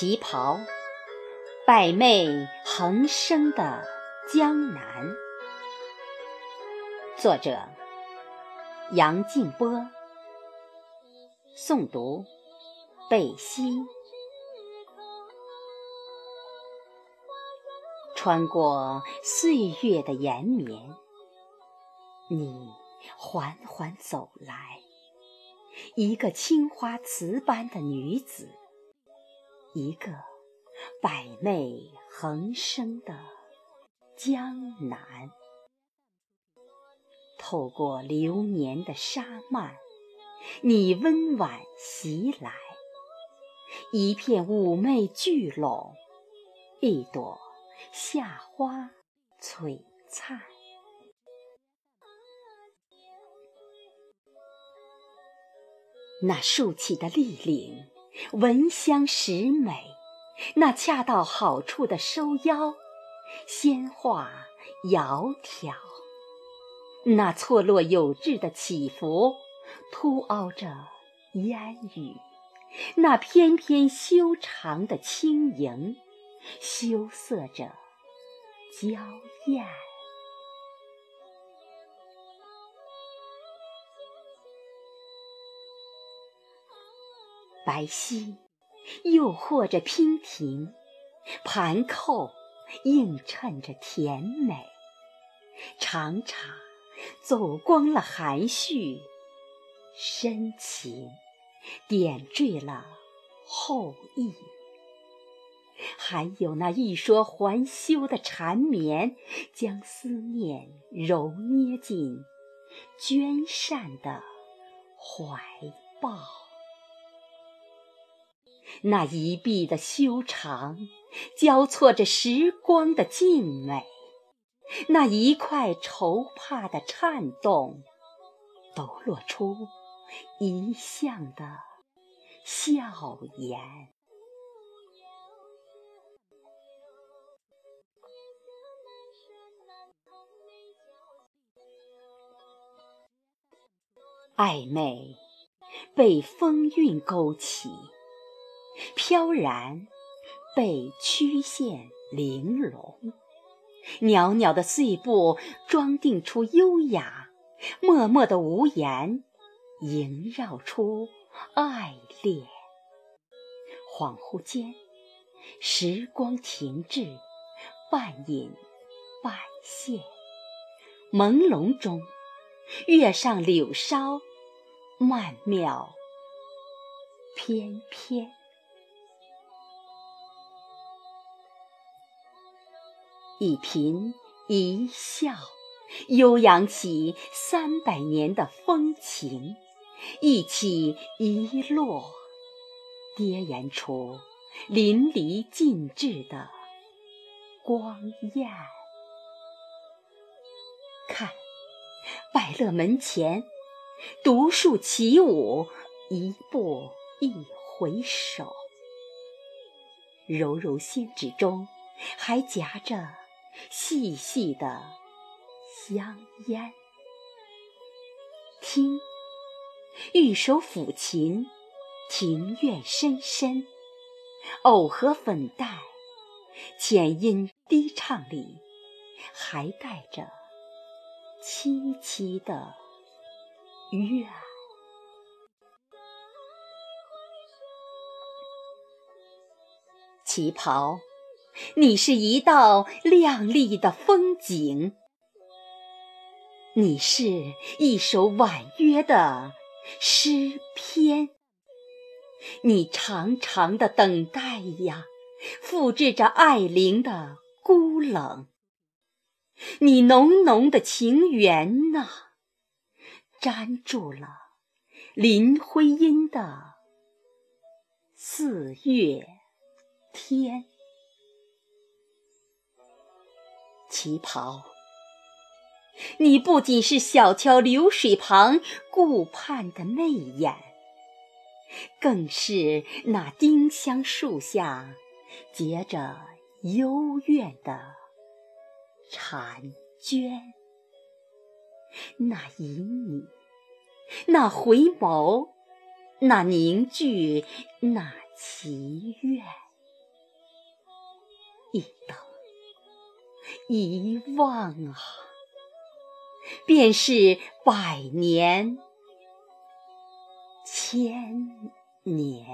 旗袍，百媚横生的江南。作者：杨静波。诵读：贝西。穿过岁月的延绵，你缓缓走来，一个青花瓷般的女子。一个百媚横生的江南，透过流年的沙漫，你温婉袭来，一片妩媚聚拢，一朵夏花璀璨，那竖起的立领。闻香识美，那恰到好处的收腰，仙化窈窕；那错落有致的起伏，凸凹着烟雨；那翩翩修长的轻盈，羞涩着娇艳。白皙，诱惑着娉婷；盘扣，映衬着甜美。长长，走光了含蓄；深情，点缀了厚意。还有那欲说还休的缠绵，将思念揉捏进娟善的怀抱。那一臂的修长，交错着时光的静美；那一块绸帕的颤动，抖落出一向的笑颜。暧昧被风韵勾起。飘然被曲线玲珑，袅袅的碎步装订出优雅，默默的无言萦绕出爱恋。恍惚间，时光停滞，半隐半现。朦胧中，月上柳梢，曼妙翩翩。一颦一笑，悠扬起三百年的风情；一起一落，跌延出淋漓尽致的光艳。看，百乐门前，独树起舞，一步一回首，柔柔仙指中，还夹着。细细的香烟，听，玉手抚琴，庭院深深，藕荷粉黛，浅音低唱里，还带着凄凄的怨。旗袍。你是一道亮丽的风景，你是一首婉约的诗篇，你长长的等待呀，复制着爱灵的孤冷；你浓浓的情缘呐，粘住了林徽因的四月天。旗袍，你不仅是小桥流水旁顾盼的媚眼，更是那丁香树下结着幽怨的婵娟。那旖旎，那回眸，那凝聚，那祈愿。一等，遗忘啊，便是百年、千年。